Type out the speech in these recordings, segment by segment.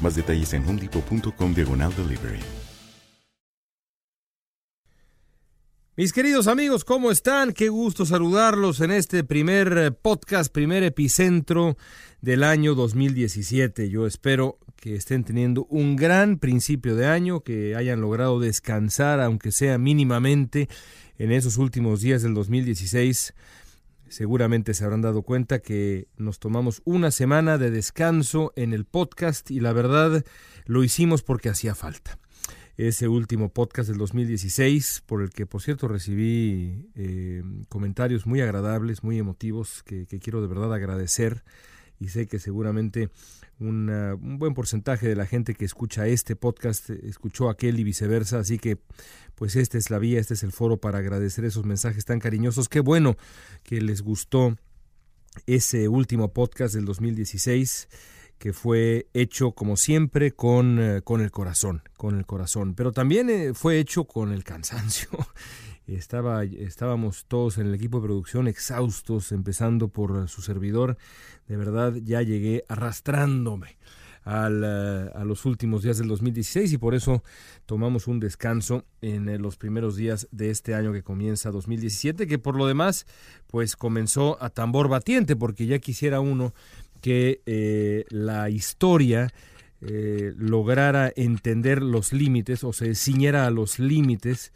Más detalles en homedepot.com diagonal delivery. Mis queridos amigos, ¿cómo están? Qué gusto saludarlos en este primer eh, podcast, primer epicentro del año 2017. Yo espero que estén teniendo un gran principio de año, que hayan logrado descansar, aunque sea mínimamente, en esos últimos días del 2016 seguramente se habrán dado cuenta que nos tomamos una semana de descanso en el podcast y la verdad lo hicimos porque hacía falta. Ese último podcast del 2016, por el que por cierto recibí eh, comentarios muy agradables, muy emotivos, que, que quiero de verdad agradecer y sé que seguramente un buen porcentaje de la gente que escucha este podcast escuchó aquel y viceversa, así que pues esta es la vía, este es el foro para agradecer esos mensajes tan cariñosos. Qué bueno que les gustó ese último podcast del 2016 que fue hecho como siempre con, eh, con el corazón, con el corazón, pero también eh, fue hecho con el cansancio estaba, estábamos todos en el equipo de producción exhaustos, empezando por su servidor. De verdad, ya llegué arrastrándome al, eh, a los últimos días del 2016 y por eso tomamos un descanso en eh, los primeros días de este año que comienza 2017, que por lo demás, pues comenzó a tambor batiente, porque ya quisiera uno que eh, la historia lograra entender los límites o se ciñera a los límites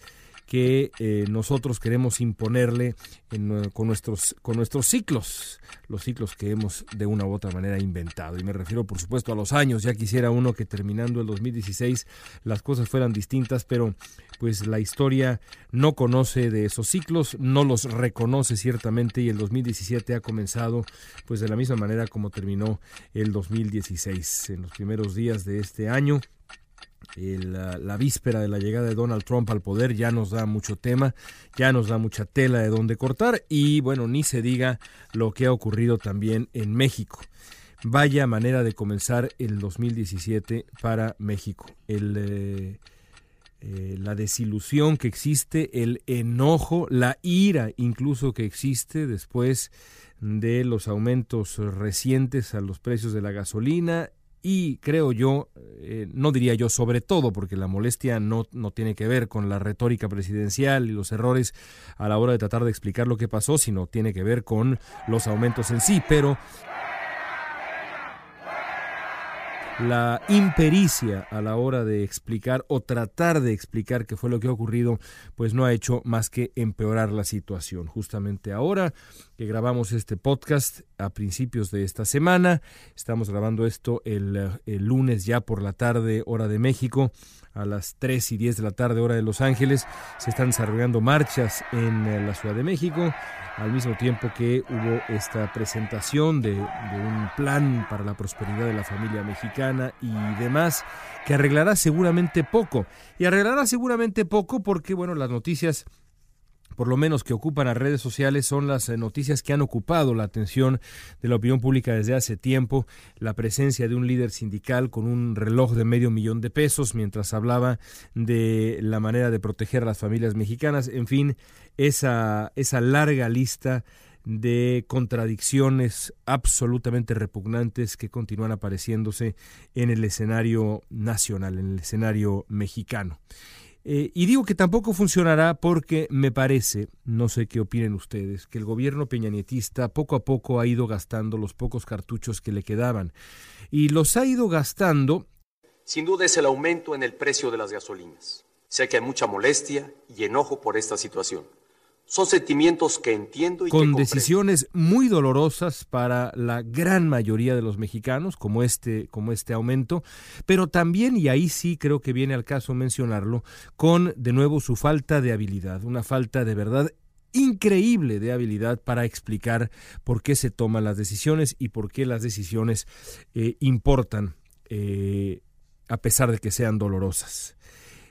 que eh, nosotros queremos imponerle en, con, nuestros, con nuestros ciclos, los ciclos que hemos de una u otra manera inventado. Y me refiero, por supuesto, a los años. Ya quisiera uno que terminando el 2016 las cosas fueran distintas, pero pues la historia no conoce de esos ciclos, no los reconoce ciertamente y el 2017 ha comenzado pues de la misma manera como terminó el 2016. En los primeros días de este año la, víspera de la llegada de Donald Trump al poder ya nos da mucho tema, ya nos da mucha tela de donde cortar y bueno, ni se diga lo que ha ocurrido también en México. Vaya manera de comenzar el 2017 para México. Eh, eh, la desilusión que existe, el enojo, la ira incluso que existe después de los aumentos recientes a los precios de la gasolina y creo yo, eh, no diría yo sobre todo, porque la molestia no, no tiene que ver con la retórica presidencial y los errores a la hora de tratar de explicar lo que pasó, sino tiene que ver con los aumentos en sí, pero la impericia a la hora de explicar o tratar de explicar qué fue lo que ha ocurrido, pues no ha hecho más que empeorar la situación. Justamente ahora que grabamos este podcast a principios de esta semana, estamos grabando esto el, lunes ya por la tarde, hora de México, a las 3 y 10 de la tarde hora de Los Ángeles. Se están desarrollando marchas en eh, la Ciudad de México, al mismo tiempo que hubo esta presentación de un plan para la prosperidad de la familia mexicana y demás, que arreglará seguramente poco. Y arreglará seguramente poco porque, bueno, las noticias por lo menos que ocupan las redes sociales, son las eh, noticias que han ocupado la atención de la opinión pública desde hace tiempo. La presencia de un líder sindical con un reloj de medio millón de pesos mientras hablaba de la manera de proteger a las familias mexicanas. En fin, esa, esa larga lista de contradicciones absolutamente repugnantes que continúan apareciéndose en el escenario nacional, en el escenario mexicano. Eh, y digo que tampoco funcionará porque me parece, no sé qué opinen ustedes, que el gobierno peñanietista poco a poco ha ido gastando los pocos cartuchos que le quedaban. Y los ha ido gastando. Sin duda es el aumento en el precio de las gasolinas. Sé que hay mucha molestia y enojo por esta situación. Son sentimientos que entiendo y con decisiones muy dolorosas para la gran mayoría de los mexicanos, como este, como este aumento, pero también, y ahí sí creo que viene al caso mencionarlo, con de nuevo su falta de habilidad, una falta de verdad increíble de habilidad para explicar por qué se toman las decisiones y por qué las decisiones eh, importan, eh, a pesar de que sean dolorosas.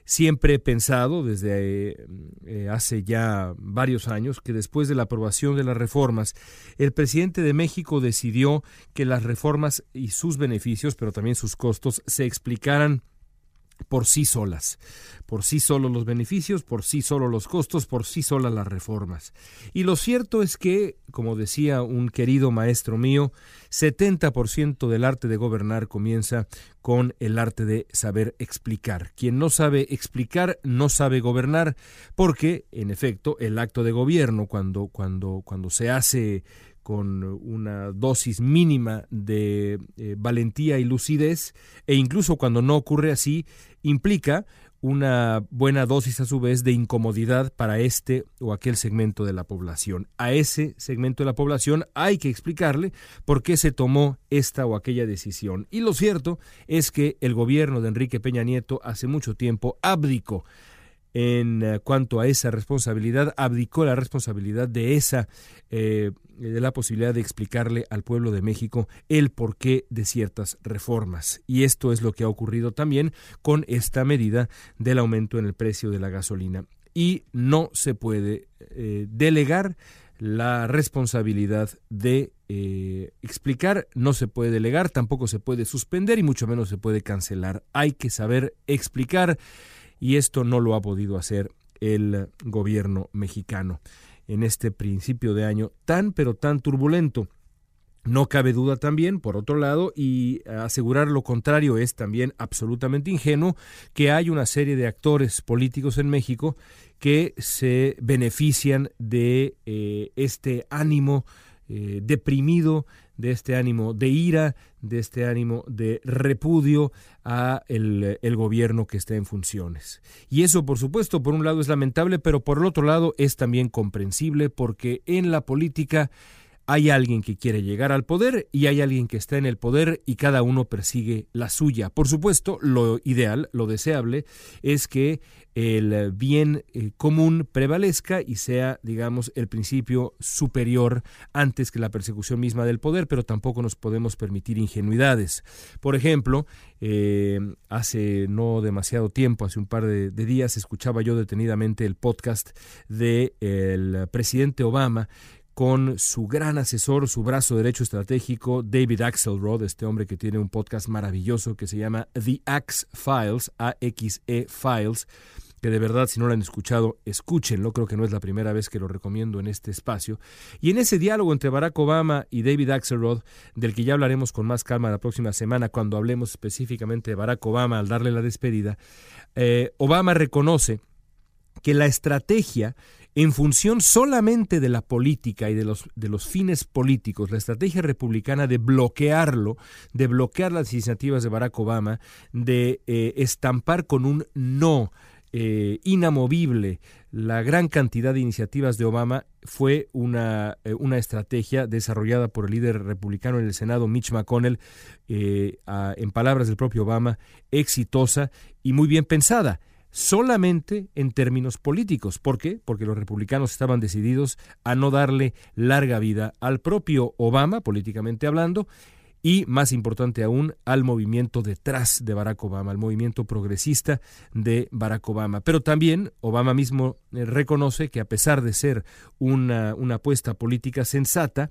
Siempre he pensado desde eh, hace ya varios años que después de la aprobación de las reformas, el presidente de México decidió que las reformas y sus beneficios, pero también sus costos, se explicaran por sí solas, por sí solos los beneficios, por sí solos los costos, por sí solas las reformas. Y lo cierto es que, como decía un querido maestro mío, 70% del arte de gobernar comienza con el arte de saber explicar. Quien no sabe explicar no sabe gobernar, porque, en efecto, el acto de gobierno, cuando, cuando, cuando se hace con una dosis mínima de eh, valentía y lucidez, e incluso cuando no ocurre así, implica una buena dosis a su vez de incomodidad para este o aquel segmento de la población. A ese segmento de la población hay que explicarle por qué se tomó esta o aquella decisión. Y lo cierto es que el gobierno de Enrique Peña Nieto hace mucho tiempo abdicó en eh, cuanto a esa responsabilidad, abdicó la responsabilidad de esa, eh, de la posibilidad de explicarle al pueblo de México el porqué de ciertas reformas. Y esto es lo que ha ocurrido también con esta medida del aumento en el precio de la gasolina. Y no se puede eh, delegar la responsabilidad de explicar, no se puede delegar, tampoco se puede suspender y mucho menos se puede cancelar. Hay que saber explicar y esto no lo ha podido hacer el gobierno mexicano en este principio de año tan pero tan turbulento. No cabe duda también, por otro lado, y asegurar lo contrario es también absolutamente ingenuo, que hay una serie de actores políticos en México que se benefician de eh, este ánimo eh, deprimido, de este ánimo de ira, de este ánimo de repudio a el, el, gobierno que está en funciones. Y eso, por supuesto, por un lado es lamentable, pero por el otro lado es también comprensible porque en la política hay alguien que quiere llegar al poder y hay alguien que está en el poder y cada uno persigue la suya. Por supuesto, lo ideal, lo deseable, es que el bien eh, común prevalezca y sea, digamos, el principio superior antes que la persecución misma del poder, pero tampoco nos podemos permitir ingenuidades. Por ejemplo, eh, hace no demasiado tiempo, hace un par de, de, días, escuchaba yo detenidamente el podcast del el presidente Obama con su gran asesor, su brazo derecho estratégico, David Axelrod, este hombre que tiene un podcast maravilloso que se llama The Axe Files, A-X-E Files, que de verdad si no lo han escuchado, escúchenlo, creo que no es la primera vez que lo recomiendo en este espacio. Y en ese diálogo entre Barack Obama y David Axelrod, del que ya hablaremos con más calma la próxima semana cuando hablemos específicamente de Barack Obama al darle la despedida, eh, Obama reconoce que la estrategia en función solamente de la política y de los, de los fines políticos, la estrategia republicana de bloquearlo, de bloquear las iniciativas de Barack Obama, de eh, estampar con un no eh, inamovible la gran cantidad de iniciativas de Obama fue una, eh, una, estrategia desarrollada por el líder republicano en el Senado, Mitch McConnell, en palabras del propio Obama, exitosa y muy bien pensada solamente en términos políticos. ¿Por qué? Porque los republicanos estaban decididos a no darle larga vida al propio Obama, políticamente hablando, y, más importante aún, al movimiento detrás de Barack Obama, al movimiento progresista de Barack Obama. Pero también Obama mismo eh, reconoce que a pesar de ser una, apuesta política sensata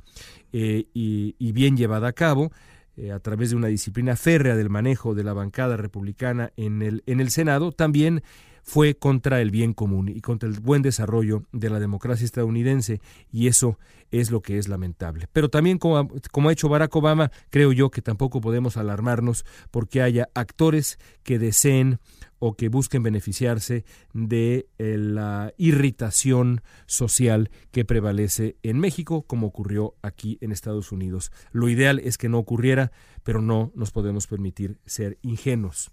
eh, y, bien llevada a cabo, eh, a través de una disciplina férrea del manejo de la bancada republicana en el, en el Senado, también fue contra el bien común y contra el buen desarrollo de la democracia estadounidense y eso es lo que es lamentable. Pero también como, ha hecho Barack Obama, creo yo que tampoco podemos alarmarnos porque haya actores que deseen o que busquen beneficiarse de eh, la irritación social que prevalece en México, como ocurrió aquí en Estados Unidos. Lo ideal es que no ocurriera, pero no nos podemos permitir ser ingenuos.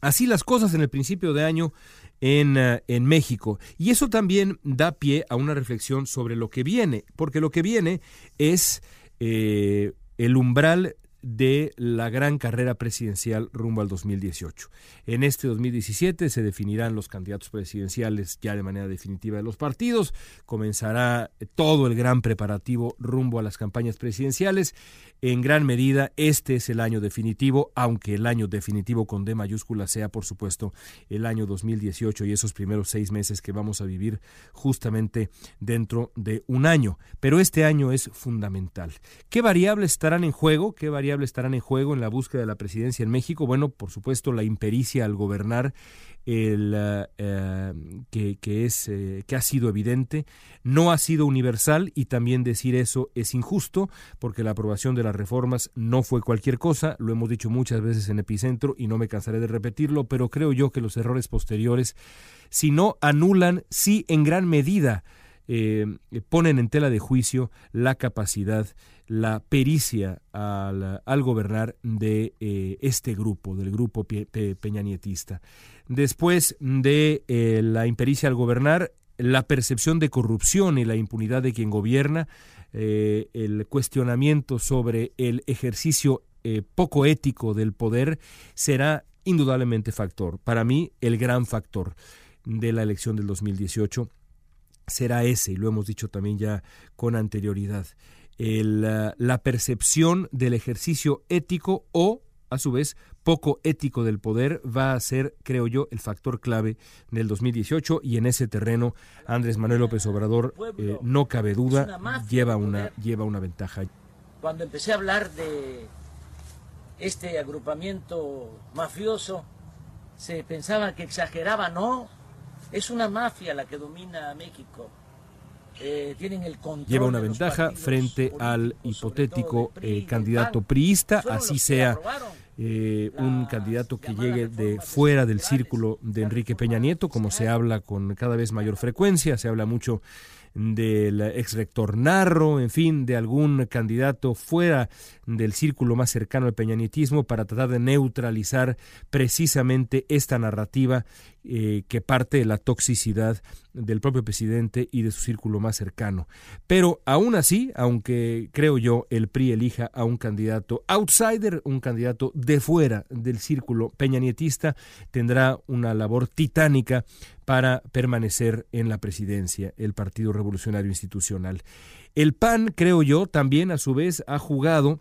Así las cosas en el principio de año en, eh, en, México. Y eso también da pie a una reflexión sobre lo que viene, porque lo que viene es eh, el umbral de la gran carrera presidencial rumbo al 2018. En este 2017 se definirán los candidatos presidenciales ya de manera definitiva de los partidos, comenzará todo el gran preparativo rumbo a las campañas presidenciales. En gran medida este es el año definitivo, aunque el año definitivo con D mayúscula sea por supuesto el año 2018 y esos primeros seis meses que vamos a vivir justamente dentro de un año. Pero este año es fundamental. ¿Qué variables estarán en juego? ¿Qué variables estarán en juego en la búsqueda de la presidencia en México? Bueno, por supuesto, la impericia al gobernar, el, eh, eh, que, es, eh, que ha sido evidente, no ha sido universal y también decir eso es injusto porque la aprobación de las reformas no fue cualquier cosa, lo hemos dicho muchas veces en Epicentro y no me cansaré de repetirlo, pero creo yo que los errores posteriores, si no anulan, sí en gran medida ponen en tela de juicio la capacidad la pericia al, gobernar de eh, este grupo, del grupo peñanietista. Después de eh, la impericia al gobernar, la percepción de corrupción y la impunidad de quien gobierna, eh, el cuestionamiento sobre el ejercicio poco ético del poder será indudablemente factor. Para mí, el gran factor de la elección del 2018 será ese, y lo hemos dicho también ya con anterioridad. La percepción del ejercicio ético o, a su vez, poco ético del poder va a ser, creo yo, el factor clave del 2018 y en ese terreno Andrés Manuel López Obrador, eh, no cabe duda, lleva una, lleva una ventaja. Cuando empecé a hablar de este agrupamiento mafioso, se pensaba que exageraba, no, es una mafia la que domina México. Eh, lleva una ventaja frente al hipotético eh, candidato priista, así sea eh, un candidato que llegue de fuera del círculo de Enrique Peña Nieto, como se habla con cada vez mayor frecuencia, se habla mucho del ex rector Narro, en fin, de algún candidato fuera del círculo más cercano al peñanietismo para tratar de neutralizar precisamente esta narrativa eh, que parte de la toxicidad del propio presidente y de su círculo más cercano. Pero aún así, aunque creo yo el PRI elija a un candidato outsider, un candidato de fuera del círculo peñanietista, tendrá una labor titánica para permanecer en la presidencia, el Partido Revolucionario Institucional. El PAN, creo yo, también a su vez ha jugado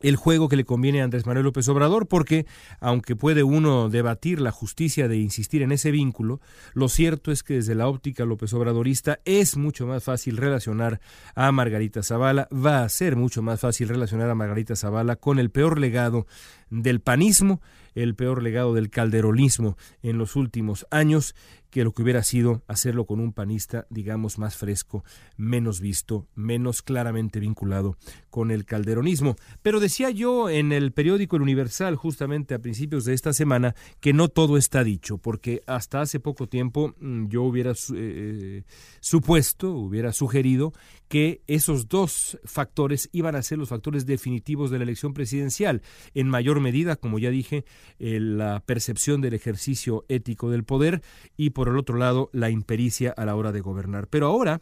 el juego que le conviene a Andrés Manuel López Obrador, porque aunque puede uno debatir la justicia de insistir en ese vínculo, lo cierto es que desde la óptica López Obradorista es mucho más fácil relacionar a Margarita Zavala, va a ser mucho más fácil relacionar a Margarita Zavala con el peor legado del panismo, el peor legado del calderonismo en los últimos años que lo que hubiera sido hacerlo con un panista, digamos, más fresco, menos visto, menos claramente vinculado con el calderonismo. Pero decía yo en el periódico El Universal, justamente a principios de esta semana, que no todo está dicho, porque hasta hace poco tiempo mm, yo hubiera eh, supuesto, hubiera sugerido que esos dos factores iban a ser los factores definitivos de la elección presidencial. En mayor medida, como ya dije, eh, la percepción del ejercicio ético del poder y por el otro lado la impericia a la hora de gobernar. Pero ahora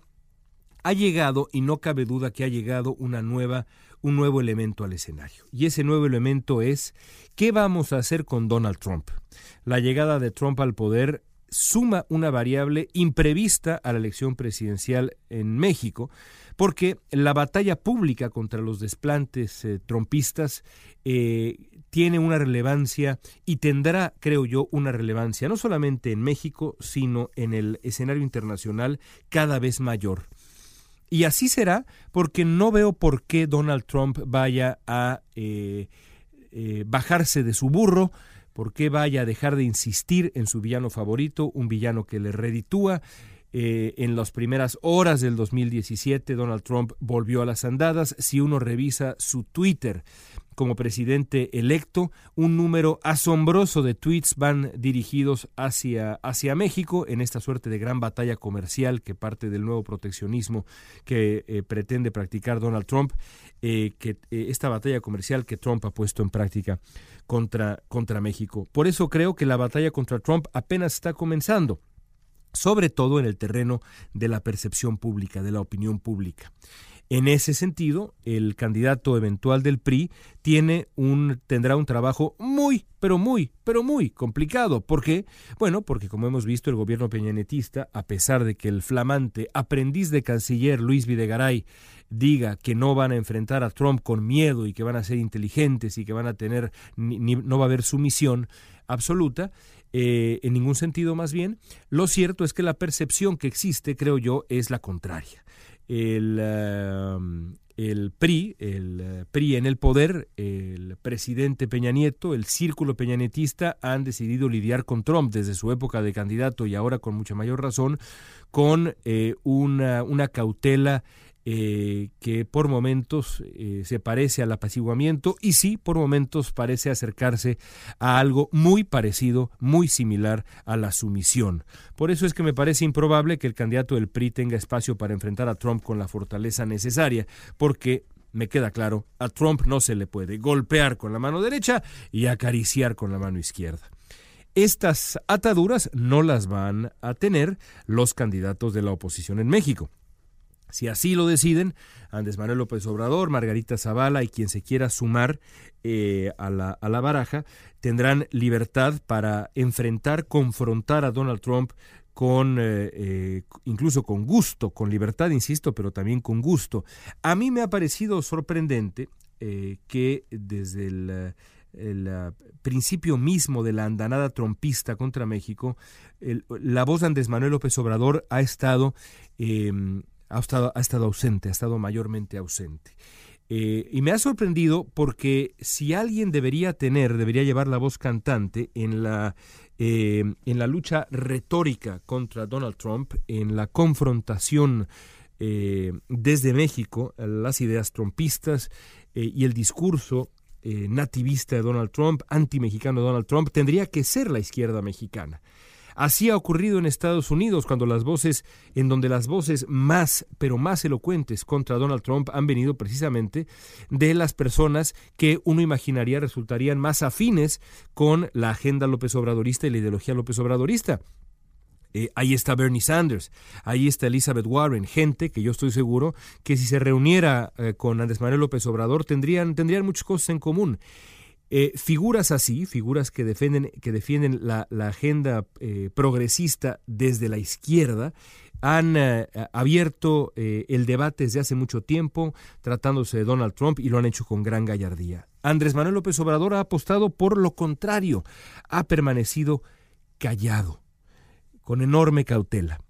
ha llegado, y no cabe duda que ha llegado una nueva, un nuevo elemento al escenario. Y ese nuevo elemento es, ¿qué vamos a hacer con Donald Trump? La llegada de Trump al poder suma una variable imprevista a la elección presidencial en México, porque la batalla pública contra los desplantes eh, trompistas eh, tiene una relevancia y tendrá, creo yo, una relevancia no solamente en México, sino en el escenario internacional cada vez mayor. Y así será porque no veo por qué Donald Trump vaya a eh, bajarse de su burro, ¿Por qué vaya a dejar de insistir en su villano favorito, un villano que le reditúa? Eh, en las primeras horas del 2017, Donald Trump volvió a las andadas. Si uno revisa su Twitter como presidente electo, un número asombroso de tweets van dirigidos hacia, hacia México en esta suerte de gran batalla comercial que parte del nuevo proteccionismo que eh, pretende practicar Donald Trump, eh, que esta batalla comercial que Trump ha puesto en práctica contra, contra México. Por eso creo que la batalla contra Trump apenas está comenzando sobre todo en el terreno de la percepción pública, de la opinión pública. En ese sentido, el candidato eventual del PRI tiene un, tendrá un trabajo muy, pero muy, pero muy complicado. ¿Por qué? Bueno, porque como hemos visto, el gobierno peñanetista, a pesar de que el flamante aprendiz de canciller Luis Videgaray diga que no van a enfrentar a Trump con miedo y que van a ser inteligentes y que van a tener, no va a haber sumisión absoluta, eh, en ningún sentido más bien, lo cierto es que la percepción que existe, creo yo, es la contraria el, um, el PRI, el uh, PRI en el poder, el presidente Peña Nieto, el círculo peñanetista han decidido lidiar con Trump desde su época de candidato y ahora con mucha mayor razón con eh, una, una cautela eh, que por momentos eh, se parece al apaciguamiento y sí, por momentos parece acercarse a algo muy parecido, muy similar a la sumisión. Por eso es que me parece improbable que el candidato del PRI tenga espacio para enfrentar a Trump con la fortaleza necesaria, porque me queda claro, a Trump no se le puede golpear con la mano derecha y acariciar con la mano izquierda. Estas ataduras no las van a tener los candidatos de la oposición en México. Si así lo deciden, Andrés Manuel López Obrador, Margarita Zavala y quien se quiera sumar eh, a, la, a la baraja, tendrán libertad para enfrentar, confrontar a Donald Trump con eh, eh, incluso con gusto, con libertad, insisto, pero también con gusto. A mí me ha parecido sorprendente que desde el, el principio mismo de la andanada trompista contra México, la voz de Andrés Manuel López Obrador ha estado em, ha estado, ha estado ausente, ha estado mayormente ausente. Eh, y me ha sorprendido porque si alguien debería tener, debería llevar la voz cantante en la, eh, en la lucha retórica contra Donald Trump, en la confrontación eh, desde México, las ideas trumpistas y el discurso nativista de Donald Trump, anti-mexicano de Donald Trump, tendría que ser la izquierda mexicana. Así ha ocurrido en Estados Unidos cuando las voces, en donde las voces más, pero más elocuentes contra Donald Trump han venido precisamente de las personas que uno imaginaría resultarían más afines con la agenda López Obradorista y la ideología López Obradorista. Eh, ahí está Bernie Sanders, ahí está Elizabeth Warren, gente que yo estoy seguro que si se reuniera eh, con Andrés Manuel López Obrador tendrían, tendrían muchas cosas en común. Eh, figuras así, figuras que defienden, que defienden la, agenda eh, progresista desde la izquierda, han eh, abierto el debate desde hace mucho tiempo, tratándose de Donald Trump, y lo han hecho con gran gallardía. Andrés Manuel López Obrador ha apostado por lo contrario, ha permanecido callado, con enorme cautela.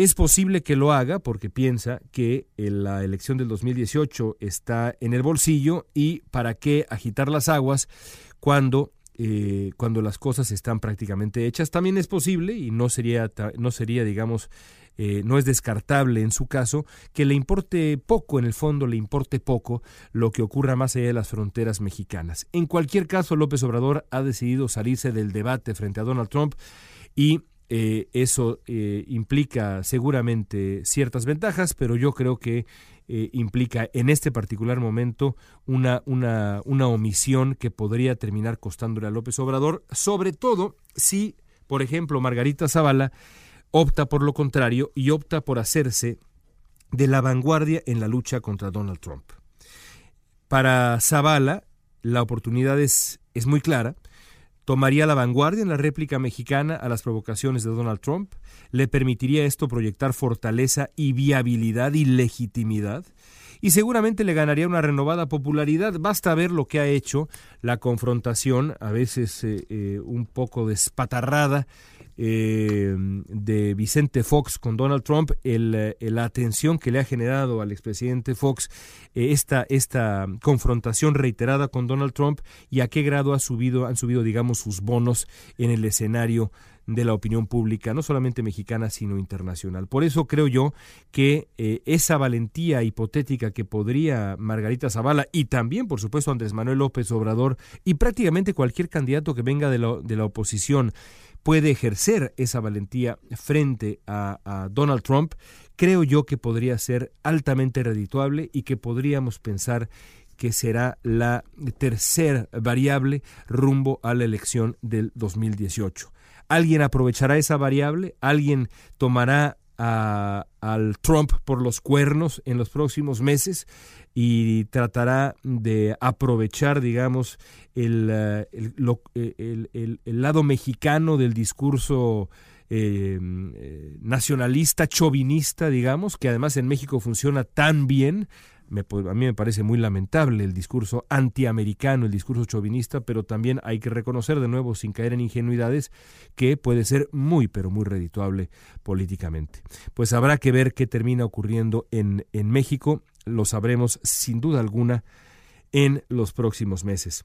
Es posible que lo haga porque piensa que la elección del 2018 está en el bolsillo y para qué agitar las aguas cuando eh, cuando las cosas están prácticamente hechas. También es posible, y no sería, no sería digamos, eh, no es descartable en su caso, que le importe poco, en el fondo le importe poco lo que ocurra más allá de las fronteras mexicanas. En cualquier caso, López Obrador ha decidido salirse del debate frente a Donald Trump y eh, eso eh, implica seguramente ciertas ventajas, pero yo creo que eh, implica en este particular momento una, una, una omisión que podría terminar costándole a López Obrador, sobre todo si, por ejemplo, Margarita Zavala opta por lo contrario y opta por hacerse de la vanguardia en la lucha contra Donald Trump. Para Zavala, la oportunidad es, es muy clara. Tomaría la vanguardia en la réplica mexicana a las provocaciones de Donald Trump. Le permitiría esto proyectar fortaleza y viabilidad y legitimidad y seguramente le ganaría una renovada popularidad. Basta ver lo que ha hecho la confrontación, a veces eh, eh, un poco despatarrada, eh, de Vicente Fox con Donald Trump, el, la atención que le ha generado al expresidente Fox esta, esta confrontación reiterada con Donald Trump y a qué grado ha subido, han subido, digamos, sus bonos en el escenario de la opinión pública, no solamente mexicana, sino internacional. Por eso creo yo que eh, esa valentía hipotética que podría Margarita Zavala y también, por supuesto, Andrés Manuel López Obrador y prácticamente cualquier candidato que venga de la, de la oposición puede ejercer esa valentía frente a, Donald Trump, creo yo que podría ser altamente redituable y que podríamos pensar que será la tercera variable rumbo a la elección del 2018 alguien aprovechará esa variable, alguien tomará a, al Trump por los cuernos en los próximos meses y tratará de aprovechar, digamos, el, eh, el, el, lado mexicano del discurso eh, eh, nacionalista, chauvinista, digamos, que además en México funciona tan bien, a mí me parece muy lamentable el discurso antiamericano, el discurso chauvinista, pero también hay que reconocer de nuevo, sin caer en ingenuidades, que puede ser muy, pero muy redituable políticamente. Pues habrá que ver qué termina ocurriendo en, en México, lo sabremos sin duda alguna en los próximos meses.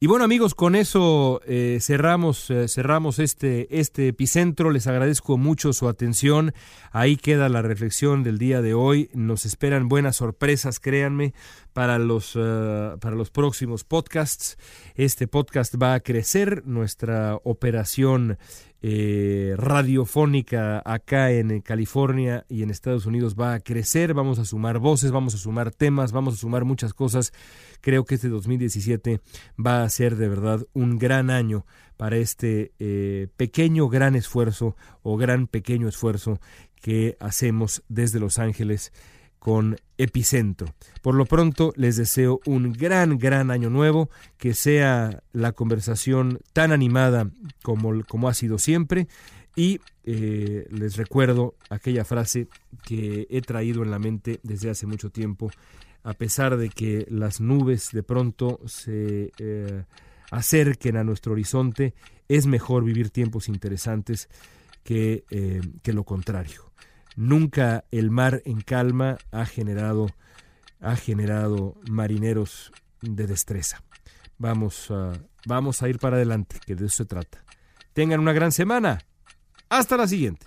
Y bueno amigos, con eso eh, cerramos, eh, cerramos este, este epicentro. Les agradezco mucho su atención. Ahí queda la reflexión del día de hoy. Nos esperan buenas sorpresas, créanme, para los, eh, para los próximos podcasts. Este podcast va a crecer. Nuestra operación eh, radiofónica acá en California y en Estados Unidos va a crecer, vamos a sumar voces, vamos a sumar temas, vamos a sumar muchas cosas. Creo que este 2017 va a ser de verdad un gran año para este eh, pequeño gran esfuerzo o gran pequeño esfuerzo que hacemos desde Los Ángeles con Epicentro. Por lo pronto les deseo un gran, gran año nuevo, que sea la conversación tan animada como, como ha sido siempre y eh, les recuerdo aquella frase que he traído en la mente desde hace mucho tiempo, a pesar de que las nubes de pronto se eh, acerquen a nuestro horizonte, es mejor vivir tiempos interesantes que, eh, que lo contrario. Nunca el mar en calma ha generado, ha generado marineros de destreza. Vamos vamos a ir para adelante, que de eso se trata. Tengan una gran semana. Hasta la siguiente.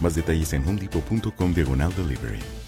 Más detalles en homedepot.com diagonal delivery.